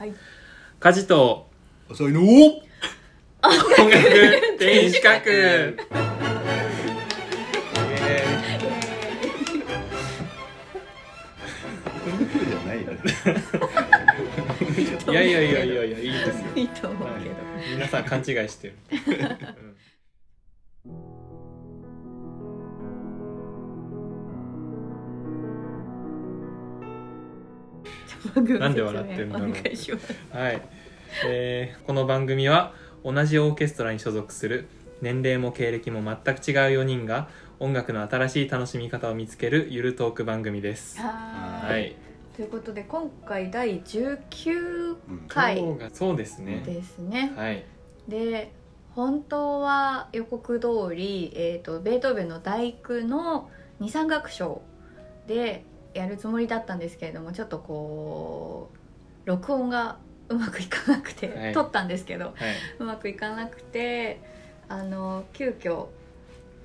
はい。家事と。遅いの。音楽天資格じゃないよねいやいやいやいやいやいいですよ、いいと思うはい。けど、皆さん勘違いしてる、なんで笑ってんだろうはい、えーこの番組は同じオーケストラに所属する年齢も経歴も全く違う4人が音楽の新しい楽しみ方を見つけるゆるトーク番組です。ははい。いということで今回第19うん。回今日がそうですね。ですね。はい。で本当は予告通り、えー、とベートーベンの「第九」の二三楽章でやるつもりだったんですけれどもちょっとこう録音がうまくいかなくて、はい。撮ったんですけどはうまくいかなくてあの急遽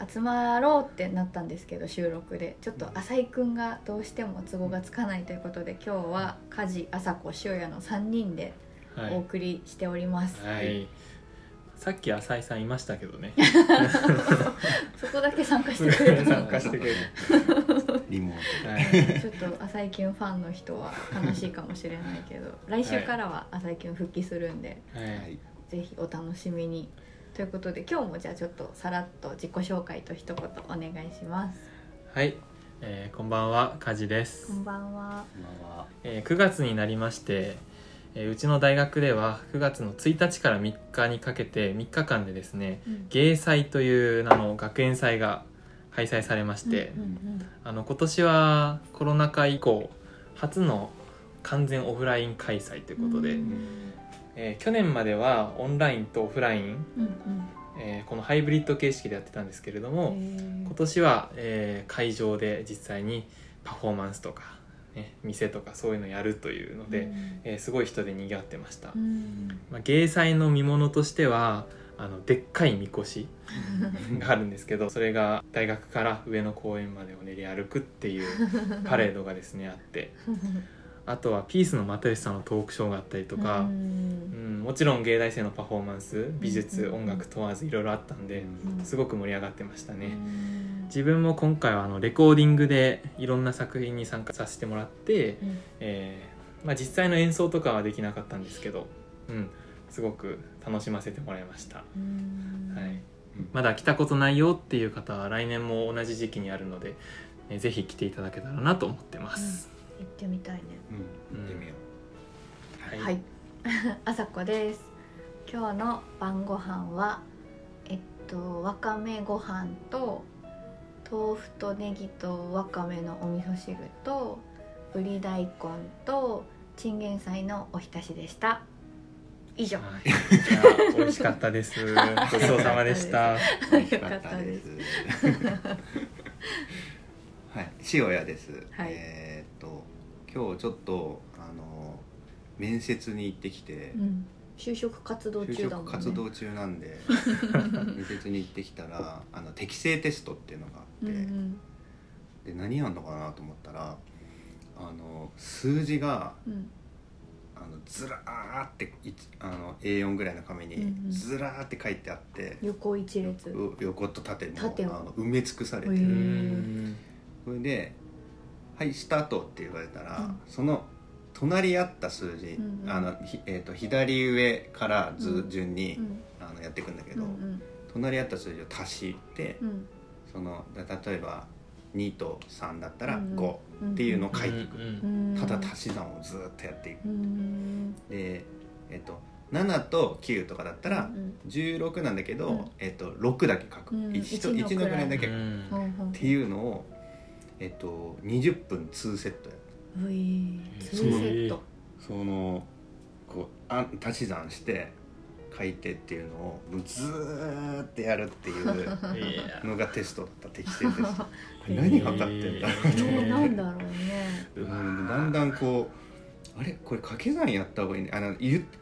集まろうってなったんですけど収録で。ちょっと浅井くんがどうしても都合がつかないということで今日は梶朝子塩谷の3人でお送りしております、はい、さっき浅井さんいましたけどね。そこだけ参加してくれるの参加してくれる、リモーはい、ちょっと浅井キュンファンの人は悲しいかもしれないけど来週からは浅井キュン復帰するんで、トははい。いぜひお楽しみに。ということで今日もじゃあちょっとさらっと自己紹介と一言お願いします。はい。えーこんばんは梶です。こ、んばんは。今は。えー9月になりまして、えーうちの大学では9月の1日から3日にかけて3日間でですね芸祭という名の学園祭が開催されまして、うんうんあの今年はコロナ禍以降初の完全オフライン開催ということで、うんえー去年まではオンラインとオフライン、うんえーこのハイブリッド形式でやってたんですけれども、うん今年は、えー会場で実際にパフォーマンスとか、ね、店とかそういうのやるというので、えーすごい人で賑わってました、うん。まあ、芸祭の見物としてはあのでっかいみこし があるんですけどそれが大学から上野公園までを練り歩くっていうパレードがですねあって あとはピースの又吉さんのトークショーがあったりとか、ううんんもちろん芸大生のパフォーマンス美術、うん。音楽問わずいろいろあったんで、うん。すごく盛り上がってましたね、うん。自分も今回はあのレコーディングでいろんな作品に参加させてもらって、うん。えーまあ、実際の演奏とかはできなかったんですけど、うん、すごく楽しませてもらいました、うん。はい、まだ来たことないよっていう方は来年も同じ時期にあるので、えーぜひ来ていただけたらなと思ってます、行ってみたいね。うん。行ってみよはいはい、あさこです。今日の晩ご飯はえっとわかめご飯と豆腐とネギとわかめのお味噌汁とぶり大根とチンゲン菜のおひたしでした。以上。はい、美味しかったです。ごちそうさまでした。うよかったです。はい。塩谷です。はい。えー今日ちょっとあの面接に行ってきてうん、就職活動就中だもんね。職活動中なんで 面接に行ってきたらあの適正テストっていうのがあうんって、で何やんのかなと思ったらあの数字がうん。うんあのずらーっていあの A4 ぐらいの紙にうんうん。ずらーって書いてあって、横一列。う横と縦のあの埋め尽くされてへるそれで「はいスタート」って言われたら、うん。その隣り合った数字、うんうん。あのひえー、と左上から図うん。順に、うん。あのやっていくんだけど、うんうん。隣り合った数字を足してうん。そのだ例えば2と3だったらうんうん。5っていうのを書いていく、うんただ足し算をずっとやっていく、うんでえっ、と7と9とかだったらうん16なんだけど、うん。えっと6だけ書く、うん。1, と一の1の位だけ、っうんうん。ていうのを、えっと、20分2セットや。った、ー、2セット。そのこうあ足し算して書いてっていうのをずーってやるっていうのがテストだった適正テスト。何が分かってんだろうと思って、なんだろうね、うん、だんだんこうあれ？これ掛け算やった方がいいね。あの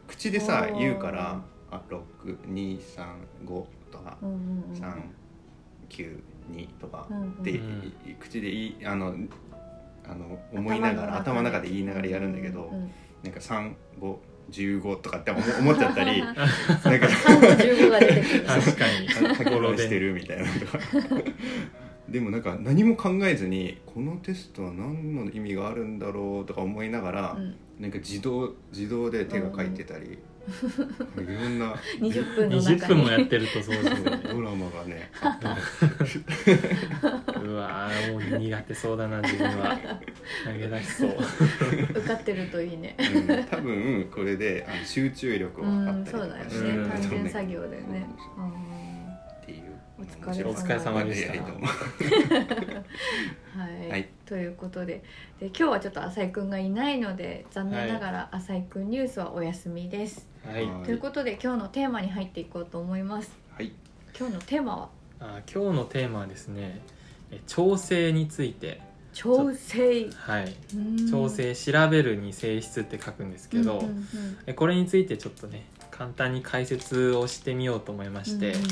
口でさ言うからあ6 2 3 5とか、うんうん、3 9にとかって、うん、口でいいあのあの思いながら頭の中で。言いながらやるんだけど、うん、なんか3515とかって思っちゃったり なんか35が出てくる確かにしてるみたいなと か。でもなんか何も考えずにこのテストは何の意味があるんだろうとか思いながら、うん、なんか自動自動で手が書いてたりいろんな20分の20中に。分もやってるとそうですよねドラマがね うわーもう苦手そうだな自分は。投げ出しそう。受かってるといいね。うん多分これであの集中力うを測んったりとそうだよかしてうんね単純作業でね。っていうお疲れ様お疲れ様でした。いやいやどうもはい、はい。ということで。で今日はちょっと浅井くんがいないので残念ながら浅井くんニュースはお休みです、はいはい。ということで今日のテーマに入っていこうと思います。はい。今日のテーマは？あ今日のテーマはですねえ調整について。調整。はい。うん。調整調べるに性質って書くんですけど、うんうんうん。えこれについてちょっとね簡単に解説をしてみようと思いまして、うんうん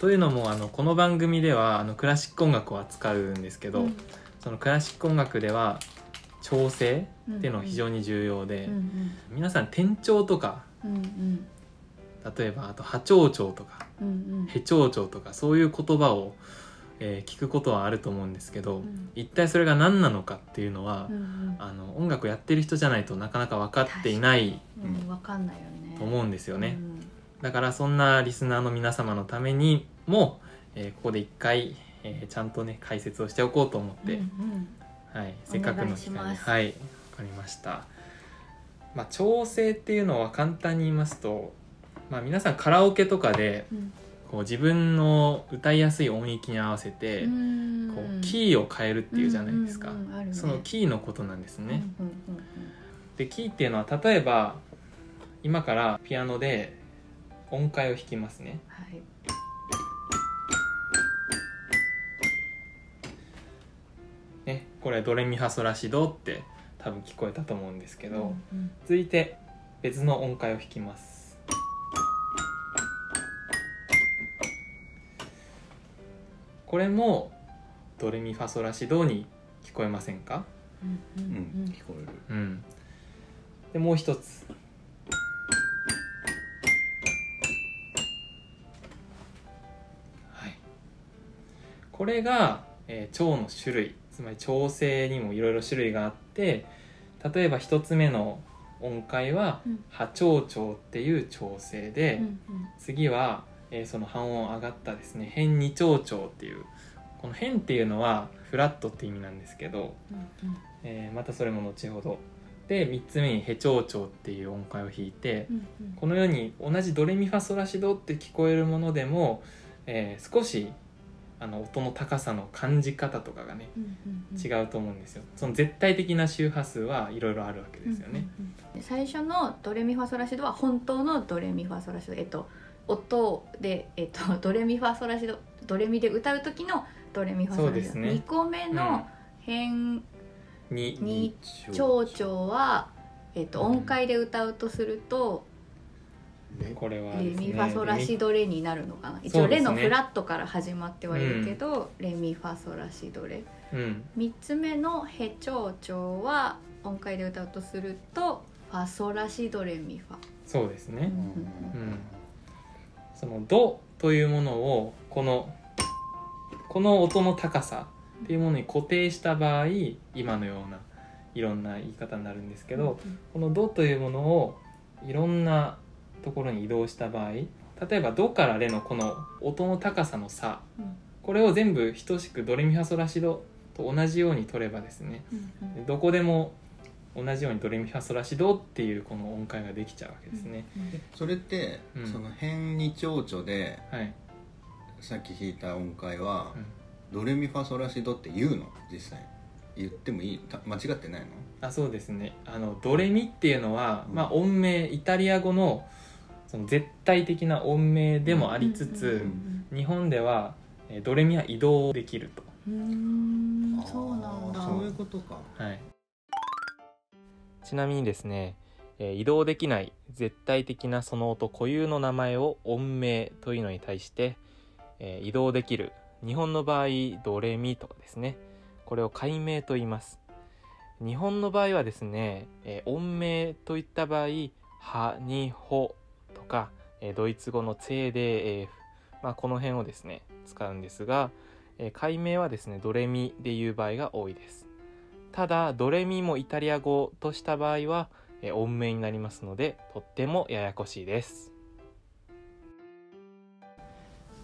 というのもあのこの番組ではあのクラシック音楽を扱うんですけど、うん。そのクラシック音楽では調整うんっていうのが非常に重要で、うんうん。皆さん転調とかうんうん。例えばあと波長調とかうんうん。へ長調とかそういう言葉を、えー聞くことはあると思うんですけど、うん。一体それが何なのかっていうのは、うんうん。あの音楽やってる人じゃないとなかなか分かっていないうん。わかんないよね。と思うんですよね、うんだからそんなリスナーの皆様のためにも、えーここで一回、えーちゃんとね解説をしておこうと思って、うんうん。はい、せっかくの機会にはいわかりました、まあ、調整っていうのは簡単に言いますと、まあ、皆さんカラオケとかでうん。こう自分の歌いやすい音域に合わせて、うん。こうキーを変えるっていうじゃないですか、そのキーのことなんですね、でキーっていうのは例えば今からピアノで音階を弾きますね。はい。ねこれドレミファソラシドって多分聞こえたと思うんですけど、うん続いて別の音階を弾きます。これもドレミファソラシドに聞こえませんか？うんううん。ん聞こえる。うん。でもう一つ。はい。これが、えー調の種類つまり調整にもいろいろ種類があって例えば一つ目の音階はうん。波長調っていう調整で、うんうん。次は、えーその半音上がったですね変二長調っていうこの変っていうのはフラットって意味なんですけど、うんうん。えーまたそれも後ほど。で3つ目にヘ長調っていう音階を弾いてうんうん。このように同じドレミファソラシドって聞こえるものでも、えー少しあの音の高さの感じ方とかがねうんうんうん。違うと思うんですよ。その絶対的な周波数はいろいろあるわけですよね、うんうんうん。最初のドレミファソラシドは本当のドレミファソラシド。えっと音で、えっと、ドレミファソラシドドレミで歌う時のドレミファソラシド、ね。2個目の変に二長調は、えっと、音階で歌うとすると、これはレですねミファソラシドレになるのかな。一応レのフラットから始まってはいるけど、レミファソラシドレ。うん。3つ目のヘ長調は音階で歌うとするとファソラシドレミファ。そうですね、うん。うん。その「ド」というものをこのこの音の高さっていうものに固定した場合今のようないろんな言い方になるんですけど、この「ド」というものをいろんなところに移動した場合例えば「ド」から「レ」のこの音の高さの差うん。これを全部等しくドレミファソラシドと同じように取ればですねうんうん。でどこでも同じようにドレミファソラシドっていうこの音階ができちゃうわけですね。それって、うん。その変二長調ではい、さっき弾いた音階は、うん。ドレミファソラシドって言うの？実際。言ってもいい？た間違ってないの？あそうですね。あのドレミっていうのは、うん。まあ、音名イタリア語のその絶対的な音名でもありつつ、うん日本ではえードレミは移動できると、うんそうなんだ。そういうことか。はい、ちなみにですね、えー移動できない絶対的なその音固有の名前を音名というのに対して、えー移動できる日本の場合ドレミとかですねこれを解名と言います。日本の場合はですね、えー音名といった場合ハニホとか、えードイツ語のツェで、えーまあ、この辺をですね使うんですが、えー解明はですねドレミでいう場合が多いです。ただドレミもイタリア語とした場合は、えー音名になりますのでとってもややこしいです。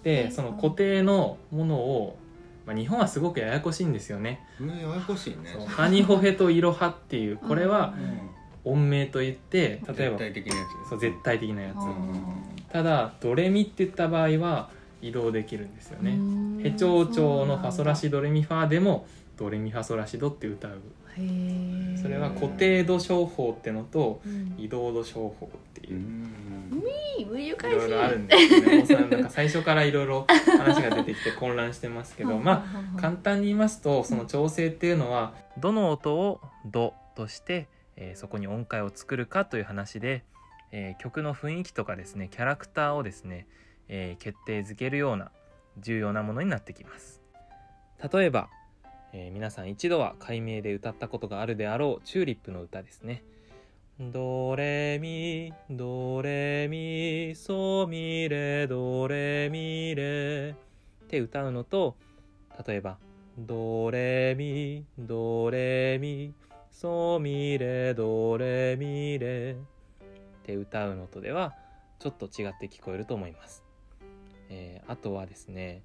でその固定のものを、まあ、日本はすごくややこしいんですよね。ややこしいね。ハニホヘとイロハっていうこれはうん音名といって例えば絶対的なやつ。そう絶対的なやつ。うん。ただドレミって言った場合は移動できるんですよね。ヘチョウチョウのファソラシドレミファでもドレミファソラシドって歌う。それは固定度商法ってのとうん。移動度商法ってう。いうん。いろいろあるんですよね。もうさなんか最初からいろいろ話が出てきて混乱してますけどまあ簡単に言いますとその調整っていうのはどの音を「ド」として、えそこに音階を作るかという話で、え曲の雰囲気とかですねキャラクターをですね、え決定づけるような重要なものになってきます。例えば、え皆さん一度は解明で歌ったことがあるであろうチューリップの歌ですね。ドレミドレミソミレドレミレ。って歌うのと例えばドレミドレミ。ソミレドレミレって歌うのとではちょっと違って聞こえると思います、えーあとはですね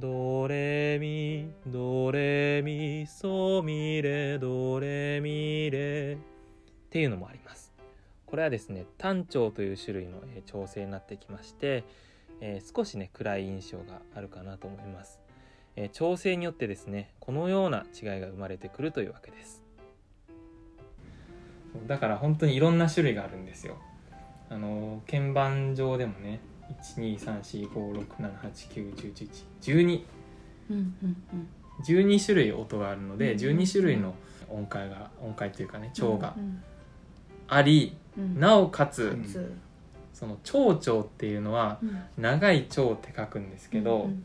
ドレミドレミソミレドレミレっていうのもあります。これはですね単調という種類のえー調整になってきまして、えー少しね暗い印象があるかなと思います、えー調整によってですねこのような違いが生まれてくるというわけです。だから本当にいろんな種類があるんですよ。あの鍵盤上でもね123456789101112うんうんうん。12種類音があるのでうん12種類の音階が音階というかね調がうんありうん。なおかつうんつ。その長調っていうのはうん。長い長って書くんですけど、うん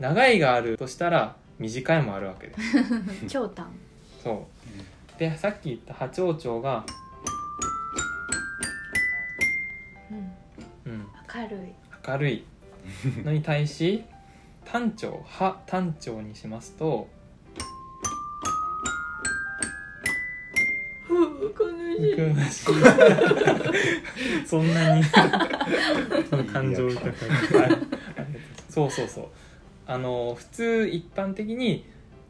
長いがあるとしたら短いもあるわけです。う ん長短。そうでさっき言った波長長が、うん。うん、明るい。明るい。のに対し単調波単調にしますと悲しい。そんなに その感情豊かに。そうそうそう。あの普通一般的に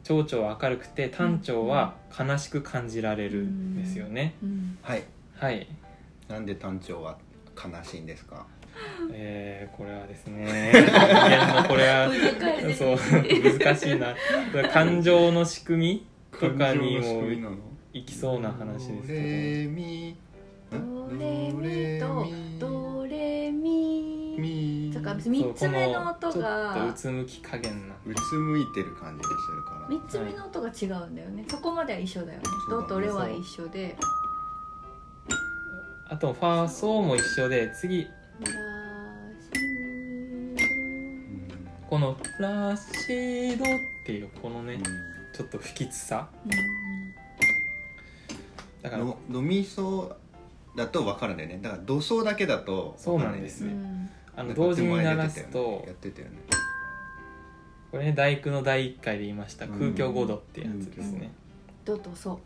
長調は明るくて単調は悲しく感じられるんですよね、うん。はい。はい。なんで単調は悲しいんですか？えー、これはですね。人間のこれは難しいそう難しい。な。感情の仕組みとかにもいきそうな話ですドレけミドレミとドレミミだからど三つ目の音そうこのちょっがとうつむき加減な。うつむいてる感じがするから三つ目の音が違うんだよね。そこまでは一緒だよね。ドとレは一緒で。あとファーソーも一緒で次。この「ラシド」っていうこのねうちょっと不吉さ。ドだから。んドドミソだと分かるんだよね。だからドソだけだと分からないですうねんあの同時に鳴らすと。やってたよね。これね第九の第1回で言いました。うん。空虚5度ってやつですね、ドとソ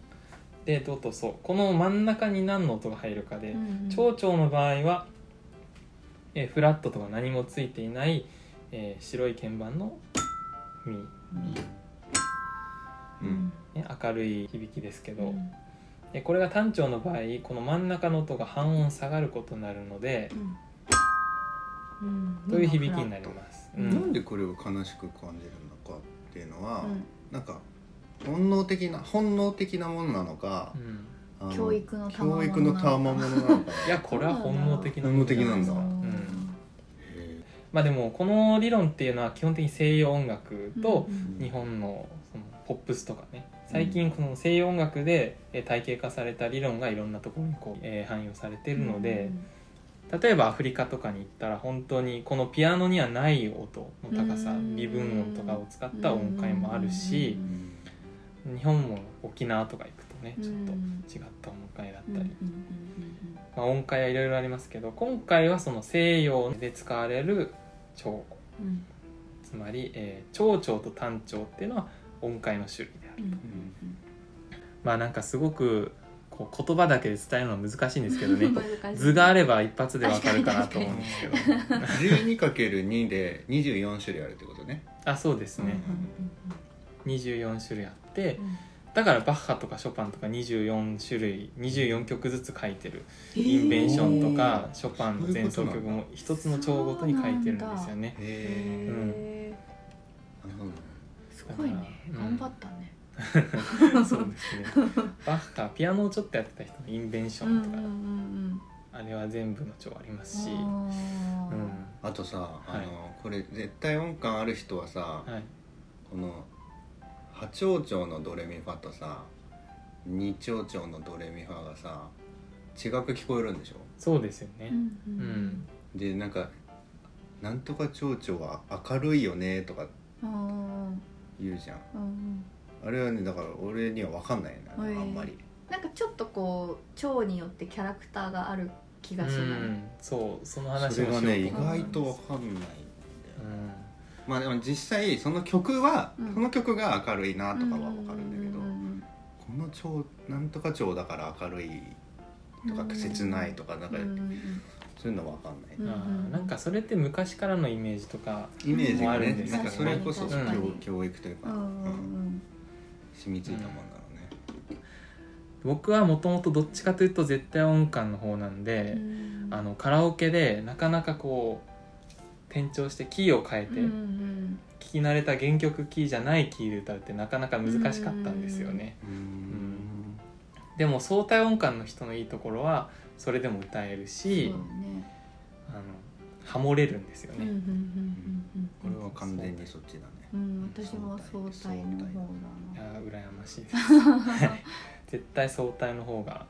でドとソこの真ん中に何の音が入るかで、うん長調の場合は、えーフラットとか何もついていない、えー白い鍵盤のミ、うん。ね、明るい響きですけど、うん。でこれが単調の場合この真ん中の音が半音下がることになるので、うんという響きになります、ううん。なんでこれを悲しく感じるのかっていうのは、うん。なんか本能的な本能的なものなのかう、ん。あの教育の教育の賜物なのか。な いやこれは本能的な本能的なんだ。うんへまあでもこの理論っていうのは基本的に西洋音楽と日本のそのポップスとかね。最近この西洋音楽でえー体系化された理論がいろんなところにこう、えー汎用されてるので、例えばアフリカとかに行ったら本当にこのピアノにはない音の高さうん。微分音とかを使った音階もあるしうん日本も沖縄とか行くとねうん。ちょっと違った音階だったり。まあ、音階はいろいろありますけど今回はその西洋で使われる調うんつまり、えー長調と短調っていうのは音階の種類であるうん。まあなんかすごくこう言葉だけで伝えるのは難しいんですけどね。図があれば一発でわかるかなと思うんですけど。12×2 で24種類あるってことね。あそうですね、24種類あってだからバッハとかショパンとか24種類24曲ずつ書いてる。インベンションとかショパンの前奏曲も一つの調ごとに書いてるんですよね。へへええなるほど。すごいね。うん頑張ったね そうですね。バッハピアノをちょっとやってた人のインベンションとか、んあれは全部の調ありますし、ううん。んあとさあの、はい。これ絶対音感ある人はさはい、この波長調のドレミファとさ二長調のドレミファがさ違く聞こえるんでしょ？そうですよね、うんうんでなんか「なんとか長調は明るいよね」とかうん言うじゃんうんあれはねだから俺には分かんないな、へえあんまり。なんかちょっとこう蝶によってキャラクターがある気がしない。うんそうその話それがね意外と分かんないんだよ、うまあでも実際その曲は、うん。その曲が明るいなとかは分かるんだけど、うんこの調なんとか調だから明るいとかうん切ないとかなんかそういうの分かんない、なんかそれって昔からのイメージとかイメージがねもあるんですなんかそれこそ教教育というか、うん染みついたもんだろうね、僕はもともとどっちかというと絶対音感の方なんうで、ん。あのカラオケでなかなかこう転調してキーを変えて、うんうん聞き慣れた原曲キーじゃないキーで歌うってなかなか難しかったんですよね、うん。でも相対音感の人のいいところはそれでも歌えるし、ね。あのハモれるんですよね、うんうんうん。うん。これは完全にそっちだねうん私も相対の方だいな。やー羨ましいですはい。絶対相対の方が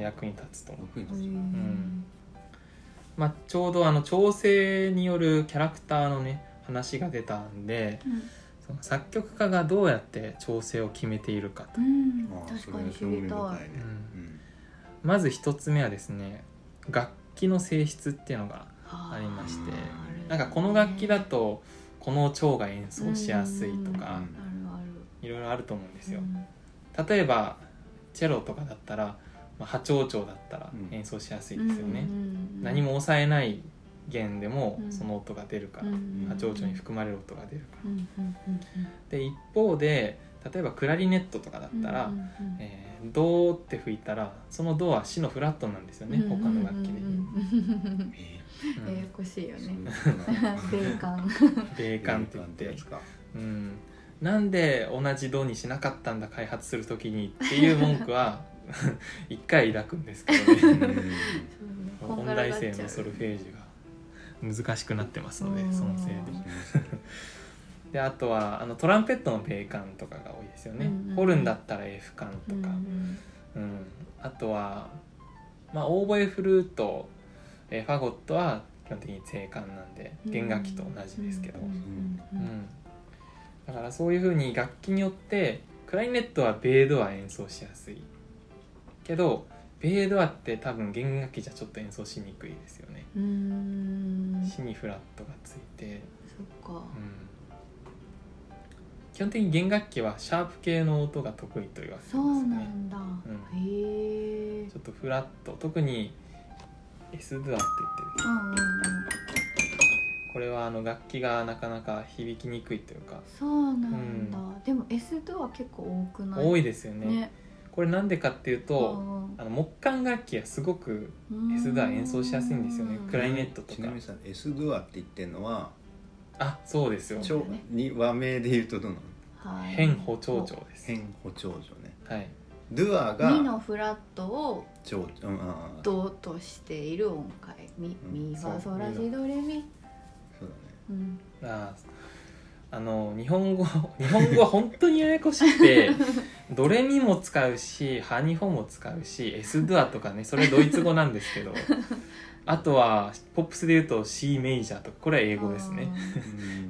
役に立つと思う、役に立つ。うん。まあ、ちょうどあの調整によるキャラクターのね話が出たんでその作曲家がどうやって調整を決めているかと、うん。あ確かに知りたい。まず一つ目はですね楽器の性質っていうのがあありましてうんなんかこの楽器だとこの腸が演奏しやすいとかいろいろあると思うんでするよ例えばチェロとかだったら、まあ、波長調だったらうん。演奏しやすいですよね、うん何も抑えない弦でもうん。その音が出るから、うん波長調に含まれる音が出るから。で一方で例えばクラリネットとかだうんったら、えードーって吹いたらそのドはシのフラットなんですよね、他の楽器で ややこしいよーね。米感 米感って言って。米やつか。うん、なんで同じドにしなかったんだ開発する時にっていう文句は 一回抱くんですけどね。うん。音大生のソルフェージが難しくなってますのでうん。そのせいで。であとはあのトランペットの米感とかが多いですよね、うんホルンだったら F 感とか、うん。うん。あとは、まあ、オーボエフルート、えーファゴットは基本的に正感なんで弦楽器と同じですけど、うんうんうんだからそういうふうに楽器によってクラリネットはベードア演奏しやすいけどベードアって多分弦楽器じゃちょっと演奏しにくいですよね、うんうん。シにフラットがついて、そっか。うん。基本的に弦楽器はシャープ系の音が得意と言われてそうますね。なんだ。うん。へえちょっとフラット。特に S ドアって言ってる。うんうんうん。これはあの楽器がなかなか響きにくいというか。そうなんだ。でも S ドア結構多くない？多いですよね。ね。これなんでかっていうとうんあの木管楽器はすごくうん。S ドア演奏しやすいんですよね。うんクラリネットとか。ちなみにさ S ドアって言ってんのはあそうですよ。そう長に和名で言うとどうなの？はい。変歩長調です。変歩長女ね。はい。ドゥアミがのフラットを長女うんああドとしている音階。ミうんミファそうソラシドレミそうだね。うん。ああの日本語 日本語は本当にややこしくて ドレミも使うしハニホも使うし S ドアとかねそれドイツ語なんですけど あとはポップスで言うと C メイジャーとかこれは英語ですね。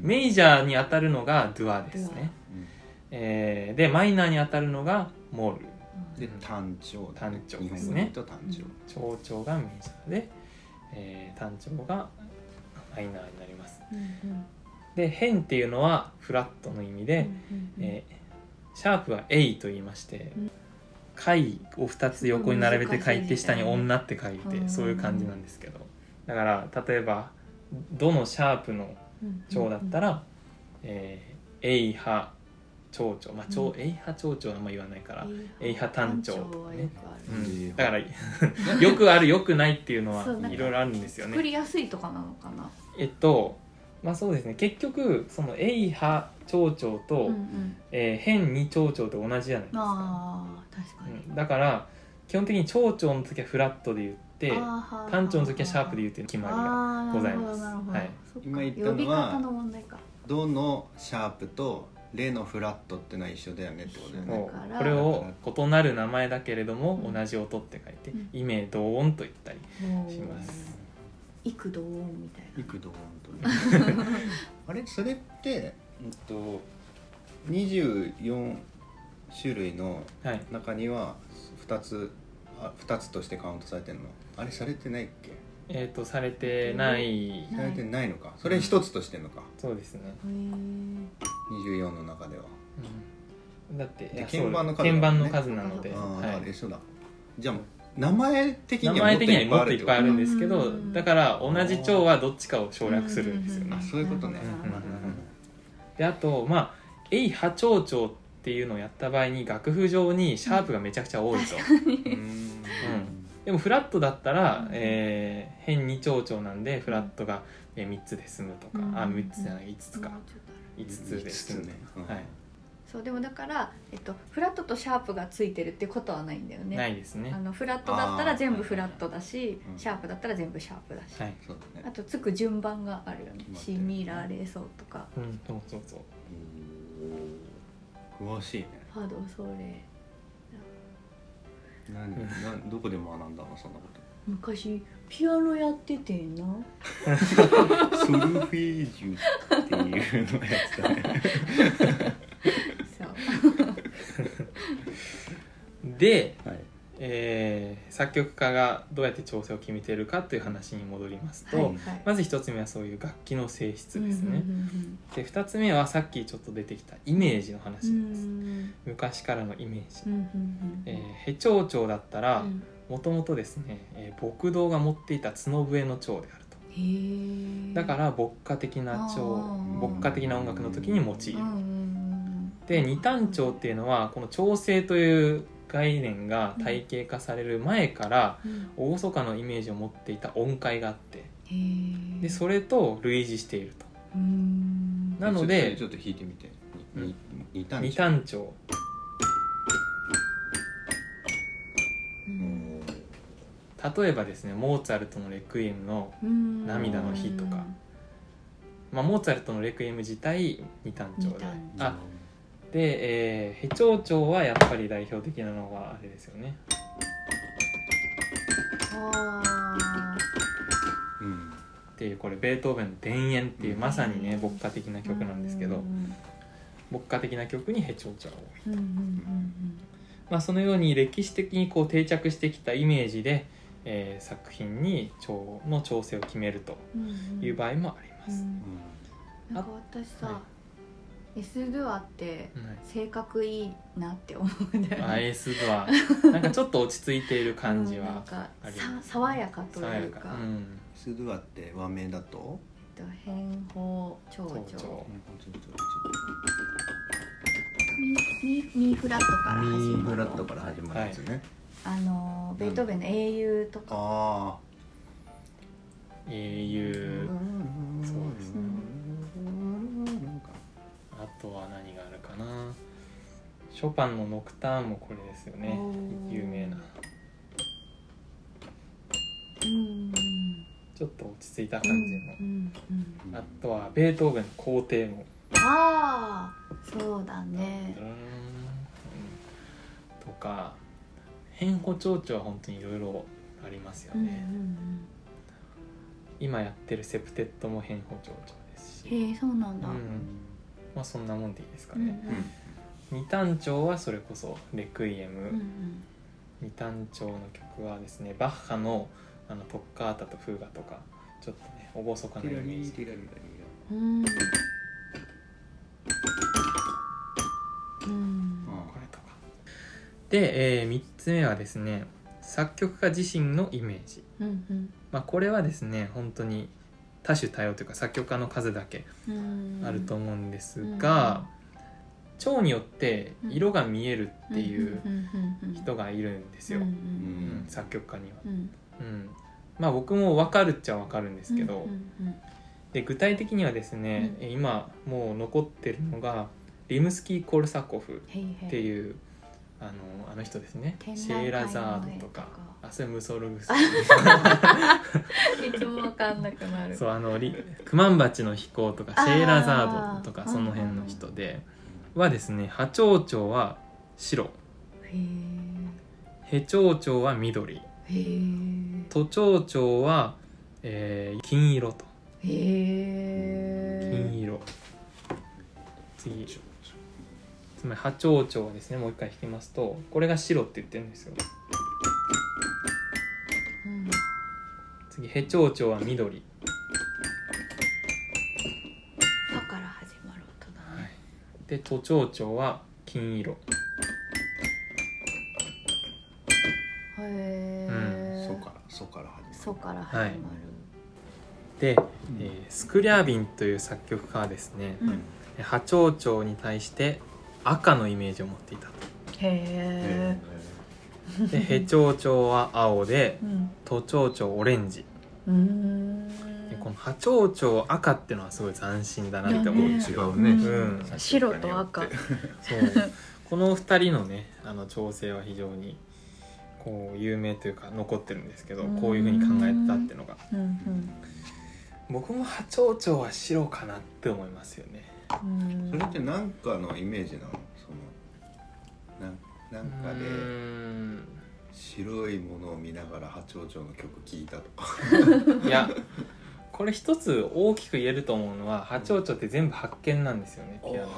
うん。メイジャーに当たるのがドゥアですね、うん。えーでマイナーに当たるのがモール。うで単調単調日ですね。と単調長調がメジャーで、えー単調がマイナーになります。うんうん。で変っていうのはフラットの意味で、うんうんえーシャープは「エイ」と言いましてうん「貝」を2つ横に並べて書いて下に「女」って書いてうん。そういう感じなんですけど。だから例えばどのシャープのうん蝶だったら「えーエイハ蝶々」まあ蝶うん。エイハ蝶々はあんま言わないから、エエイハ単調はよくある。うん。だから よくあるよくないっていうのはいろいろあるんですよね。作りやすいとかなのかな？えっとまあそうですね。結局そのエイハ蝶々と、うんうん。えー変に蝶々と同じじゃないですか。あー確かに。うん。だから基本的に蝶々の時はフラットで言って単調の時はシャープで言うっていう決まりがございます。はい今言ったのは呼び方の問題か。どのシャープとレのフラットってのは一緒だよねってことだよね。これを異なる名前だけれどもうん。同じ音って書いてうん「異名同音」と言ったりします。幾同音みたいな。幾度音とね。あれ？それって、うんと、24種類のはい。中には2つあ2つとしてカウントされてるの？あれ？されてないっけ？えっとされてない。うんされてないのか。それ1つとしてんのか。そうですね。へー24の中では。うん。だって鍵盤の数そう鍵盤の数なのでああ、はい。あれそうだ。じゃあ名前的名にはもっと前的にはもっといっぱいあるるんですけどうん。だから同じ蝶はどっちかを省略するんですよね。あそういうことね。であとまあ「エイハ蝶々」っていうのをやった場合に楽譜上にシャープがめちゃくちゃ多いと、うんでもフラットだったら、うん。えー変に蝶々なんでフラットがえー3つで済むとか、うん。あ3つじゃない5つか。もうちょっとある5つで済む。ね。うん。はい、そうでもだから、えっと、フラットとシャープがついてるってことはないんだよね。ないですね。あのフラットだったら全部フラットだし、うん。シャープだったら全部シャープだし、はいそうだね。あとつく順番があるよね。シミラレソとか。うんそうそうそう。詳しいね。ファドソレ何なん。どこで学んだのそんなこと。昔ピアノやっててな。ソルフェージュっていうのをやってたね。そう。で、はいえー作曲家がどうやって調整を決めているかという話に戻りますと、はい。はいまず一つ目はそういう楽器の性質ですね、うんで二つ目はさっきちょっと出てきたイメージの話うんうです、ん。昔からのイメージ、うんうんうんえーヘチョウチョウだったらうん。もともとですね、えー牧道が持っていた角笛の蝶であると。だから牧歌的な蝶あー。牧歌的な音楽の時に用いる。うんうんうん。で二単調っていうのはこの調整という概念が体系化される前からうん。厳かなイメージを持っていた音階があってへー。でそれと類似していると。うん。なのでちょっとちょっと弾いてみて。二単二単調うん例えばですねモーツァルトの「レクイエム」の、うん涙の日とかまあ、モーツァルトの「レクイエム」自体二単調であで、えー、ヘチョウチョウはやっぱり代表的なのはあれですよね。あうんっていうこれベートーベンの「田園」っていううん。まさにね牧歌的なー曲なんですけどうん牧歌的な曲にヘチョウチョウが多いうんうんまあ、そのように歴史的にこう定着してきたイメージで、えー作品に調の調整を決めるという場合もあります。うんなんか私さ、はエスドゥアってはい。性格いいなって思うんだよね。アイスドア。なんかちょっと落ち着いている感じうんなんはか爽やかというか。か。うん。スドゥアって和名だと？えっと変法長蝶々。々。ミミミフラットから始まるミーフラットから始まるやつね、あのベートーベンの英雄とか。あ英雄。あそうですねあとは何があるかな。ショパンのノクターンもこれですよね。有名な。うん。ちょっと落ち着いた感じの、うんうんあとはベートーベンの皇帝も。ああそうだね。うん。とか変歩蝶々は本当にいろいろありますようんうんね、今やってるセプテッドも変歩蝶々ですし、うんへえそうなんだ。うんまあそんなもんでいいですかうんね、二単調はそれこそ「レクイエム」うん二単調の曲はですねバッハのあのトッカータとフーガとかちょっとね厳かなイメージ。うん。うん。これとか。で、え3つ目はですね作曲家自身のイメージ、うんうん。まあ、これはですね本当に多種多様というか作曲家の数だけうん。あると思うんですが、蝶によって色が見えるっていう人がいるんですよ、うん。うん作曲家には。うん。うん。まあ僕も分かるっちゃ分かるんですけど、で具体的にはですね、うん。今もう残ってるのがリムスキー・コルサコフへいへいっていうあのあの人ですね。展シェーラザードとか。絵とかあそれムソログス。いつもわかんなくなる。そうあのリクマンバチの飛行とかシェーラザードとかその辺の人で。はですねハチョウチョウは白。へえヘチョウチョウは緑。へえトチョウチョウは、えー金色と。へえ金色。次つまり波長長はですね。もう一回弾きますとこれが白って言ってるんですよ。うん。次ヘチョウチョウは緑、ファから始まる音だね。でトチョウチョウは金色。へうえソからソから始まる。ソから始まる。で、えースクリャービンという作曲家はですね、うん。波長長に対して赤のイメージを持っていたと。へえでヘチョウチョウは青でうん。トチョウチョウオレンジ。うーん。でこの波長長赤っていうのはすごい斬新だなって思う。ね。違うね、うん。白と赤。そう。この2人のねあの調整は非常にこう有名というか残ってるんですけどうん。こういうふうに考えたっていうのが。うん僕も波長長は白かなって思いますよね。うんそれって何かのイメージなの？そのなんなんかうで白いものを見ながら八丁町の曲聴いたとか。いやこれ一つ大きく言えると思うのは波長長って全部発見なんですよねピアノで。なる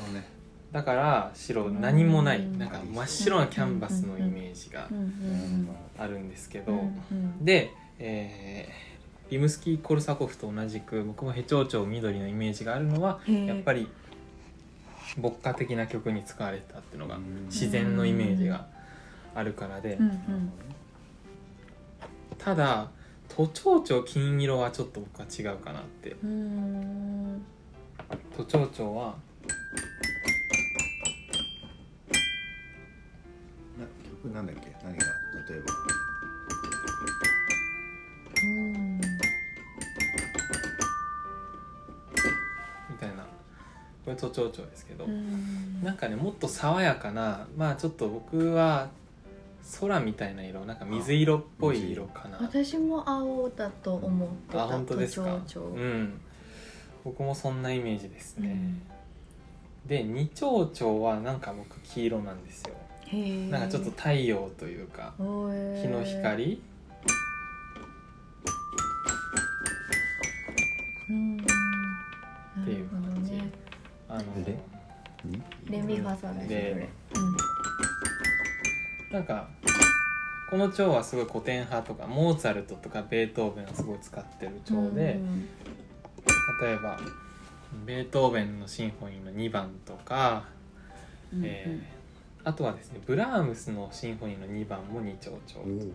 ほどね。だから白何もないうん。なんか真っ白なキャンバスのイメージがあるんですけど。で、えーリムスキー・コルサコフと同じく僕もヘチョウチョウ緑のイメージがあるのはやっぱり牧歌的な曲に使われたっていうのがうん。自然のイメージがあるからで。うんうん。ただ都庁長金色はちょっと僕は違うかなって。都庁長はな曲なんだっけ？何が例えばこれ都庁長ですけどうん。なんかねもっと爽やかなまあちょっと僕は空みたいな色なんか水色っぽい色かな。私も青だと思ってたあ本当ですか？うん。僕もそんなイメージですね、うん。で二丁長はなんか僕黄色なんですよ。なんかちょっと太陽というか日の光あのレレミファソですでそれなんかこの蝶はすごい古典派とかモーツァルトとかベートーベンをすごい使ってるうん蝶で、うん例えばベートーベンのシンフォニーの2番とか、うんえーあとはですねブラームスのシンフォニーの2番も二丁調うん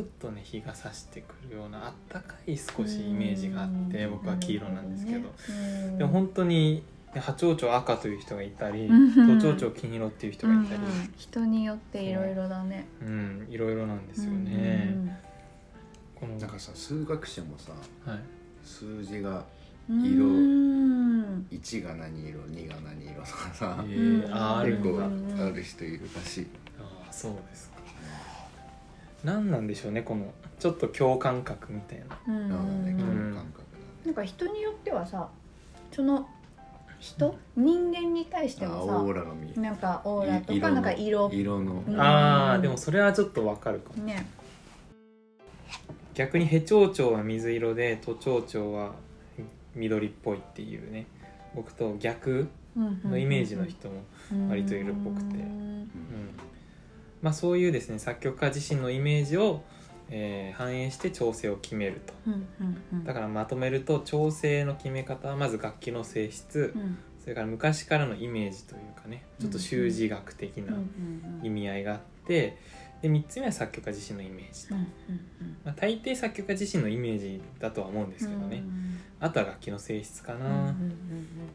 ょっとね日が差してくるようなあったかい少しイメージがあって僕は黄色なんですけど、うん。でも本当に波長長赤という人がいたりうん。都庁長金色っていう人がいたり、人によっていろいろだね。うん、いろいろなんですよね。このなんかさ数学者もさはい、数字がうん色うん。1が何色2が何色とかさえうんー、結構ある人いるらしい。あーそうですか何なんでしょうねこのちょっと共感覚みたいな。うん。なん。この感覚なんか人によってはさその人？人間に対してあもオーラが見なんかオーラとか色のなんか色。色の。うん。あーでもそれはちょっとわかるかも。ね。逆にヘチョウチョウは水色でトチョウチョウは緑っぽいっていうね。僕と逆のイメージの人も、割と色っぽくて。うん。うんまあ、そういうですね作曲家自身のイメージを、えー反映して調整を決めると。うんうんうん。だからまとめると調整の決め方はまず楽器の性質、うん。それから昔からのイメージというかねちょっと習字学的なうんうん意味合いがあってで3つ目は作曲家自身のイメージと、うんまあ、大抵作曲家自身のイメージだとは思うんですけどね、あとは楽器の性質かな、うんうん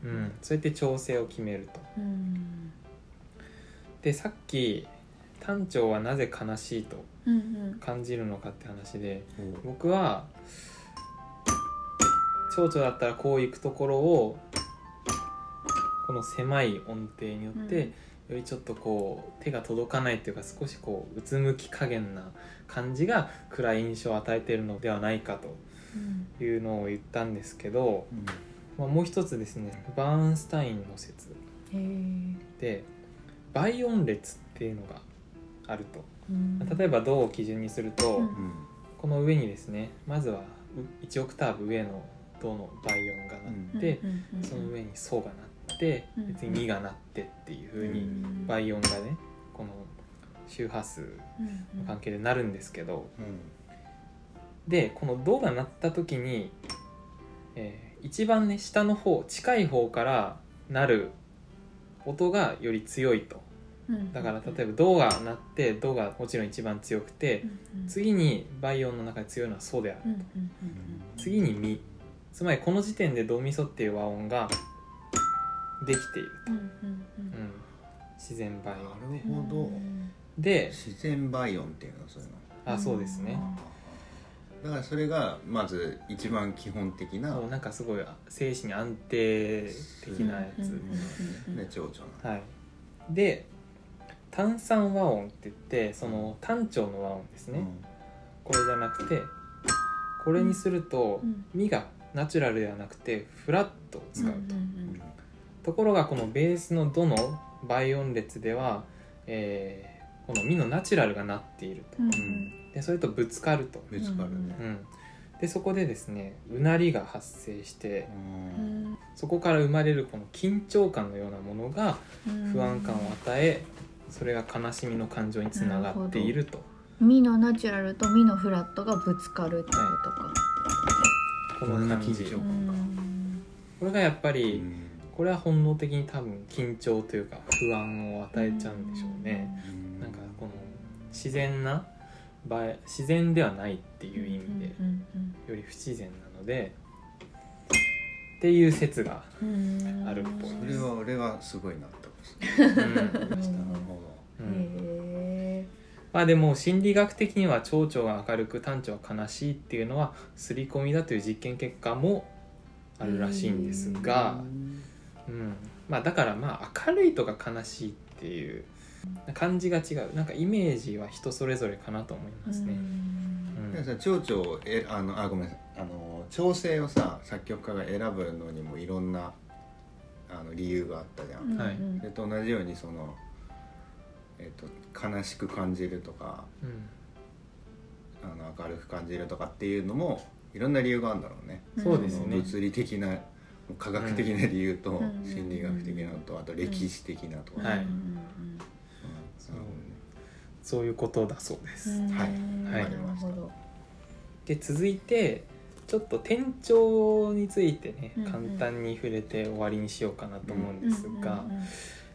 うんそうやって調整を決めると。うんうん。でさっき短調はなぜ悲しいとうんうん。感じるのかって話でお僕は蝶々だったらこういくところをこの狭い音程によって、よりちょっとこう手が届かないっていうか少しこううつむき加減な感じが暗い印象を与えているのではないかうん。というのを言ったんですけど、うん。まあ、もう一つですねバーンスタインの説で倍音列っていうのがあると。うん。例えばドを基準にすると、うん。うんこの上にですねまずは1オクターブ上のドの倍音が鳴って、うん。その上にソが鳴ってうん。別に2が鳴ってっていう風にうん。倍音がねこの周波数うん。の関係でなるんですけどうん。でこのドが鳴った時に、えー一番ね下の方近い方から鳴る音がより強いと。うんだから例えばドが鳴ってドがもちろん一番強くてうんうん次に倍音の中で強いのはソであるうんうん次にミつまりこの時点でドミソっていう和音ができているうんうんうん。うん、自然倍な音でるほど。で自然倍音っていうのそういうの。あそうですね。だからそれがまず一番基本的なそうなんかすごい精神安定的なやつ、うんうんうんね蝶々の。はい。で単三和音って言ってその単調の和音ですね、これじゃなくてこれにするとうん「み」がナチュラルではなくてフラットを使うと、うんうんところがこのベースの「ド」の倍音列では、えーこの「み」のナチュラルがなっていると。うんでそれとぶつかると、ぶつかるね。うん、でそこでですねうなりが発生してううんん。そこから生まれるこの緊張感のようなものがうん。不安感を与えそれが悲しみの感情につながっていると。ミのナチュラルとミのフラットがぶつかるってことか。この感じ。これがやっぱうりん。これは本能的に多分緊張というか不安を与えちゃうんでしょうね。なんかこの自然な場合自然ではないっていう意味でうんより不自然なのでっていう説があるっぽいそれは俺はすごい納得するうんなるほどまあでも心理学的には蝶々が明るく短調は悲しいっていうのは刷り込みだという実験結果もあるらしいんですが、うん。まあ、だからまあ明るいとか悲しいっていう感じが違う。なんかイメージは人それぞれかなと思いーますね。うん。蝶々をえあのあごめんなさい。あの調整をさ作曲家が選ぶのにもいろんなあの理由があったじゃん、うんはいうん。それと同じようにその、えっと悲しく感じるとかうん。あの明るく感じるとかっていうのもいろんな理由があるんだろうね。そうですね。物理的な科学的な理由と、うん。心理学的なのとあと歴史的なとか、はい。うん。そう。そういうことだそうです。はい。はい。なるほど。で続いてちょっと転調についてねうんうん。簡単に触れて終わりにしようかなと思うんですが、うんうん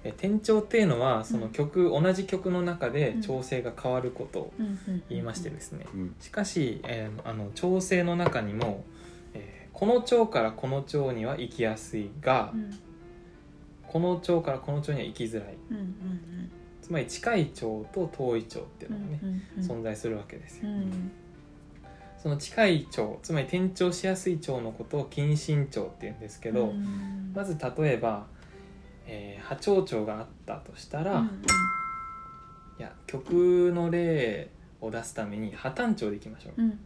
え転調っていうのはそのうん。曲、同じ曲の中で調整が変わることをうんうんうん言いましてですね、うん。しかし、えーあの調整の中にも、えーこの調からこの調には行きやすいが、うん。この調からこの調には行きづらい。うんうんつまり近い調と遠い調っていううんのがね、うんうん存在するわけですよ、うんその近い調つまり転調しやすい調のことを近親調っていうんですけど、うん。まず例えば、えー波長調があったとしたら、うんいや曲の例を出すために破綻調でいきましょう、うん。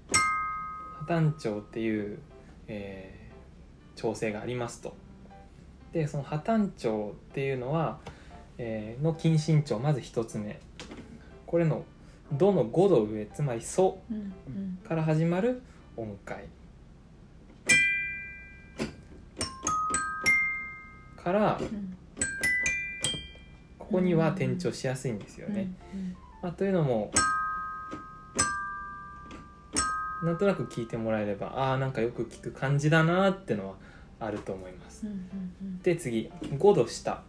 破綻調っていう、えー調整がありますと。でその破単調っていうのは、えーの近親調まず一つ目。これの「ど」の5度上つまり「ソうんうん」から始まる音階からうんここには転調しやすいんですよね。というのもなんとなく聞いてもらえればああんかよく聞く感じだなってのはあると思います。で次5度下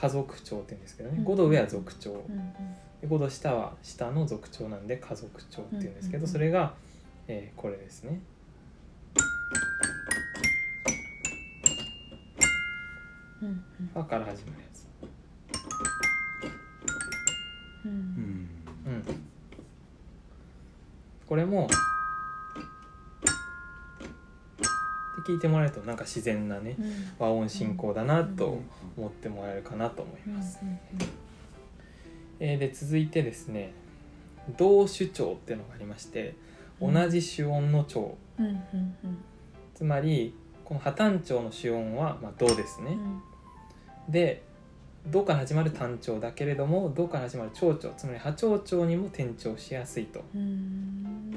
家族調って言うんですけどね。うん。5度上は族調うんうん。で5度下は下の族調なんで家族調って言うんですけどそれが、えーこれですね。うんうん「ファ」から始まるやつ。うんうん。うん。これも聞いてもらえるとなんか自然なねうん。和音進行だなと思ってもらえるかなと思いうんます、うん。えーで続いてですね同主調っていうのがありまして同じ主音の調つまりこの破単調の主音は、まあ、ドですね、うん。でドから始まる単調だけれどもドから始まる長調つまり破長調にも転調しやすいと。うん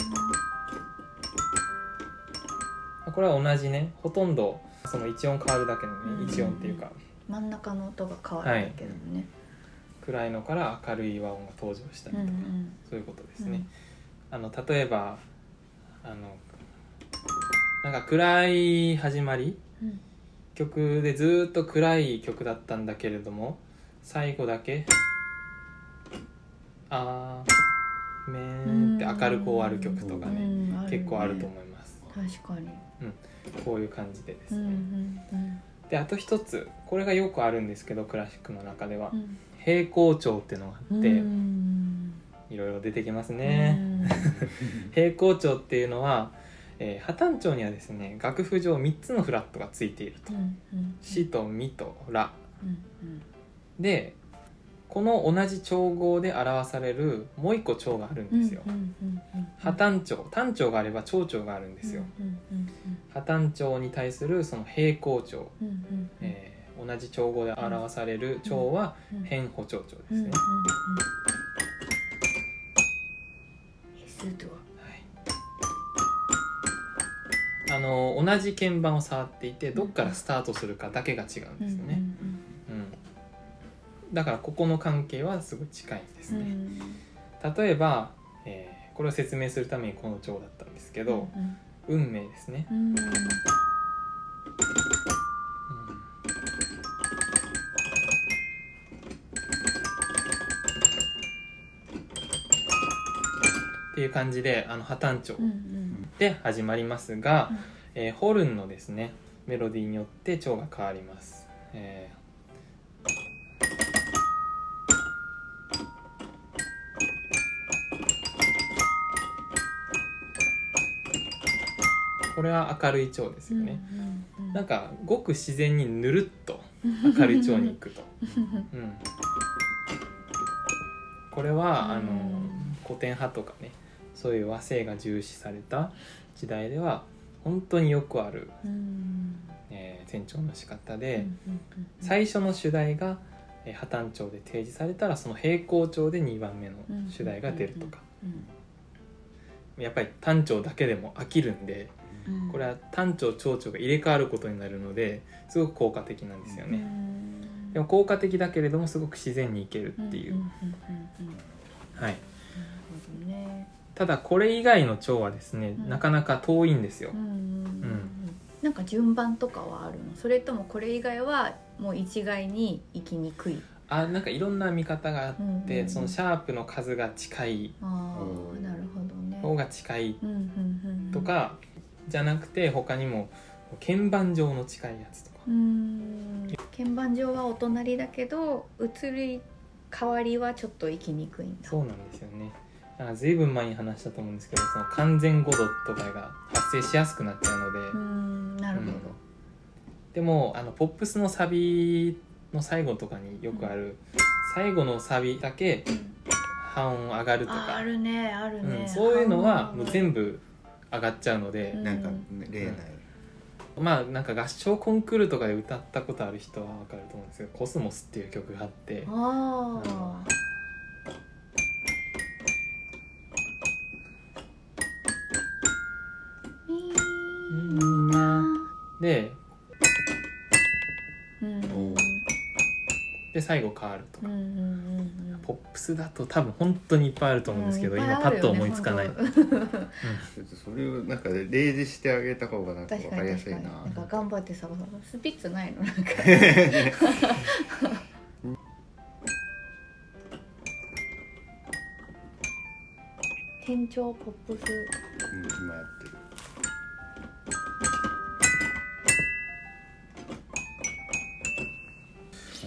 これは同じねほとんどその一音変わるだけのうん。ね一音っていうか。真ん中の音が変わるだけどね。暗いのから明るい和音が登場したりとか、そういうことですね、あの例えばあのなんか暗い始まりうん。曲でずーっと暗い曲だったんだけれども最後だけ「あーめーん」って明るく終わる曲とかねうん。結構あると思います。確かにこういう感じでですうんうね、ん。であと一つこれがよくあるんですけどクラシックの中では。うん。平行調っていうのがあって、うん。いろいろ出てきますね、うん。平行調っていうのは、えー破単調にはですね楽譜上3つのフラットがついていると。うんうん「シ」と「ミ」と「ラうんうん」でこの同じ調合で表されるもう一個調があるんですよ、うんうんうんうん破単調。単調があれば長調があるんですよ、うんうん破単調に対するその平行調、うんうんうん。えー同じ調合で表される調はうん変歩調調ですね、はい、あの同じ鍵盤を触っていてどっからスタートするかだけが違うんアですよね、うんうんだからここの関係はすごい近いんですうんうね、ん。例えば、えーこれを説明するためにこの調だったんですけど、うん運命ですね、うん。うんっていう感じであの破単調うんうん。で始まりますが、うん。えーホルンのですねメロディーによって調が変わります、えーこれは明るい調ですよね、うんうんなんかごく自然にぬるっと明るい調に行くと、うん、これはあのうん古典派とかねそういう和声が重視された時代では本当によくある、うん。えー転調の仕方で、うんうん最初の主題が、えー破単調で提示されたらその平行調で2番目の主題が出るとか、やっぱり単調だけでも飽きるんでうん。これは単調長調が入れ替わることになるのですごく効果的なんですようね、ん。でも効果的だけれどもすごく自然にいけるっていう、はい、ただこれ以外の調はですね、うん。なかなか遠いんですよ。なんか順番とかはあるの？それともこれ以外はもう一概に行きにくい？あなんかいろんな見方があって、そのシャープの数が近い。ああなるほどね。方が近いうんうんうんうん。とか、じゃなくて他にも鍵盤上の近いやつとか、うん。鍵盤上はお隣だけど移り変わりはちょっと行きにくいんだ。そうなんですよね。だから随分前に話したと思うんですけどその完全5度とかが発生しやすくなっちゃうので、うん。なるほど、でもあのポップスのサビの最後とかによくある、最後のサビだけ半音上がるとか。ああるねあるね、うん、そういうのはもう部全部上がっちゃうので、うん。なんか例ないまあなんか合唱コンクールとかで歌ったことある人は分かると思うんですけど「コスモス」っていう曲があって。あでで最後変わるとか、うんうんうんポップスだと多分本当にいっぱいあると思うんですけど、うんいっ今パッと思いつかない、本それをなんか例示してあげた方がなんか確分かりやすいな。なんか頑張ってさスピッツないの。なんか。店長ポップス。うん今やって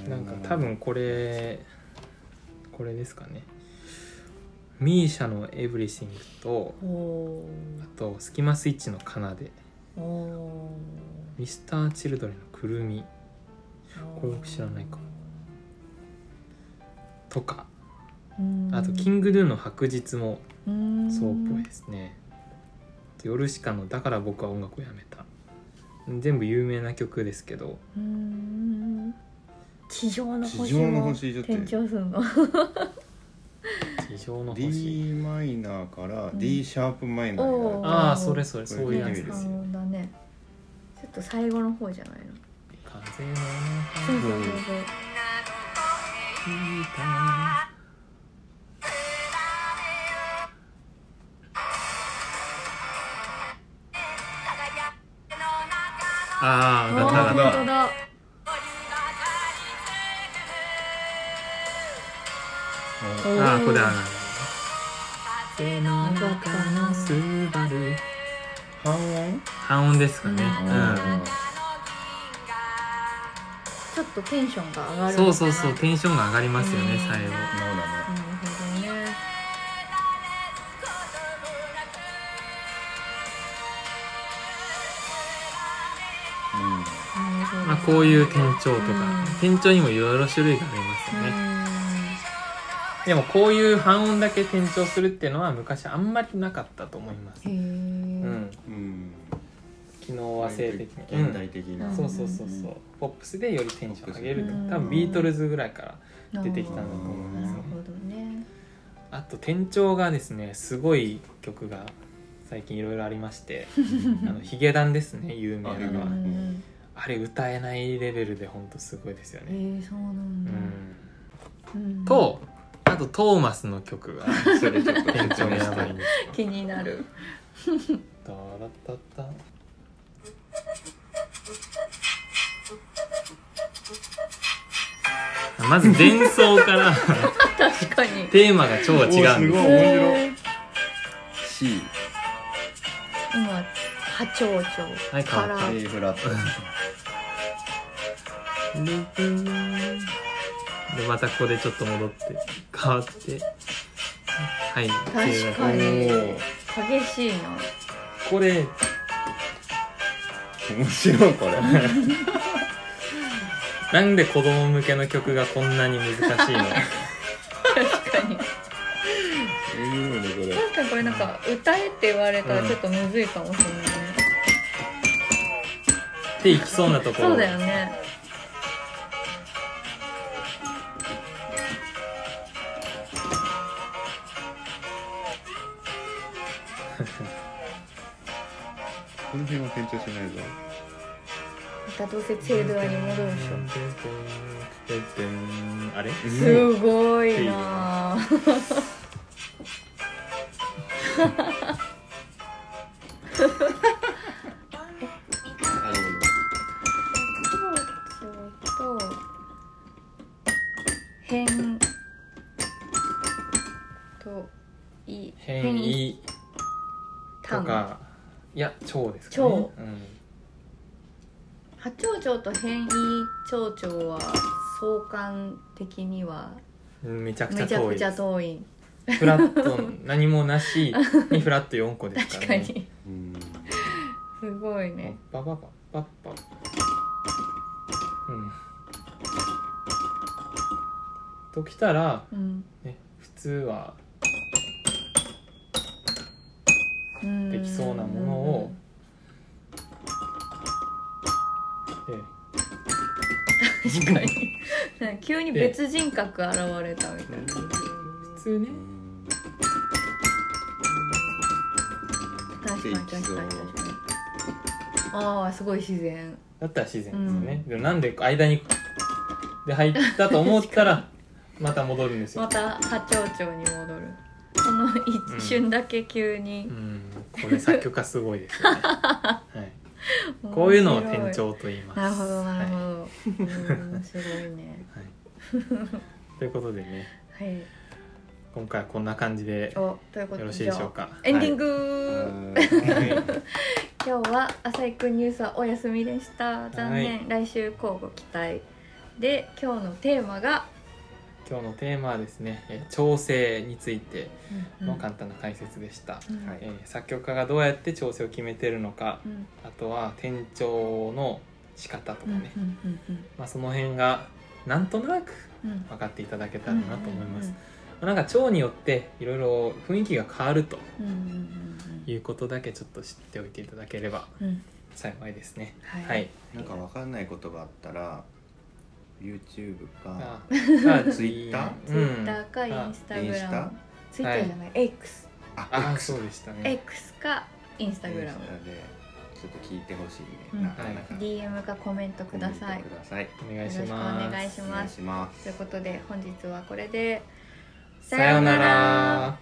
なんか多分これこれですかね。ミーシャの「エブリシング」とおあとスキマスイッチの「奏で。おお」ミスターチルドレンの「くるみ」これ僕知らないかとか。あとキングドゥの「白日」もそうっぽいですね。ヨルシカの「だから僕は音楽をやめた」全部有名な曲ですけど。うん地上の星地上のも星だって転調するの。地上の星。D マイナーからん。D シャープマイナーになる。ああそれそれそういうやつですよ。だね。ちょっと最後の方じゃないの？風のそうそうそう。そうあああだっただった。本当だああこれだ。風の中のスバル。半音？半音ですかね。うん。うん。ちょっとテンションが上がるそうそうそうテンションが上がりますよねうん。最後。なるほどね。まあこういう転調とか。うん転調にもいろいろ種類がありますよねでもこういう半音だけ転調するっていうのは昔あんまりなかったと思います。へえ、うん。うん。うん機能和声的に。現代的な、うんそうそうそうそう。ポップスでよりテンション上げるうん。多分ビートルズぐらいから出てきたんだと思うんです。ねなるほどねあと転調がですねすごい曲が最近いろいろありまして。あのヒゲダンですね有名なあの。はうん。あれ歌えないレベルでほんとすごいですよえね、ー、そうなんうだ、ん、うん。とあとトーマスの曲がそれちょっと。気になる。タラタタ。まず前奏から。確かに。テーマが超違うんです。すごい面白い。へー C 今波長長はいから、A フラットでまたここでちょっと戻って変わってはい確かに。激しいな。これ。面白いこれ。なんで子供向けの曲がこんなに難しいの？確かに。確かにこれなんか歌えって言われたらちょっとむずいかもしれないね、っていきそうなところ。そうだよねこの辺は転調しないぞ。またどうせチェードアに戻るでしょ。あれすごいなぁ。な蝶うん。波長長と変異蝶々は相関的にはめちゃくちゃ遠い遠い。フラット何もなしにフラット4個ですかね。確からにすごいね。うん。ときたら、うん。ね、普通はうん。できそうなものをえ確かに。急に別人格現れたみたいな。普通ね。確かに確かに確かに。ああすごい自然。だったら自然ですよね、でもなんで間にで入ったと思ったらまた戻るんですよ。また波長長に戻る。その一瞬だけ急に。う、ん。これ作曲家すごいですよね、はい、こういうのを転調と言います。なるほどなるほはいど、うんすごいね。はい。ということでね。はい。今回はこんな感じでよろしいでしょうか。エンディング、グ、はい。今日は浅井くんニュースはお休みでした。残念、は来週交互期待。で今日のテーマが、今日のテーマはですねえー調整についてうんの簡単な解説でした、うん。はい。えー作曲家がどうやって調整を決めてるのかうん。あとは転調の仕方とかね、うんうんうんまあ、その辺がなんとなくうん。うん分かっていただけたらなと思います、なんか腸によっていろいろ雰囲気が変わるとうんうんうんいうことだけちょっと知っておいていただければうん。うん幸いですね。はい。はい。なんかわかんないことがあったら YouTube かあ Twitter？うん。Twitter かインスタグインスタ？ラムツイッターじゃない、X ああそうでしたね。X かインスタグラムインスタでちょっと聞いてほしいね、うん。なかなか。DM かコメントください。お願いします。お願いします。ということで本日はこれで。さようなら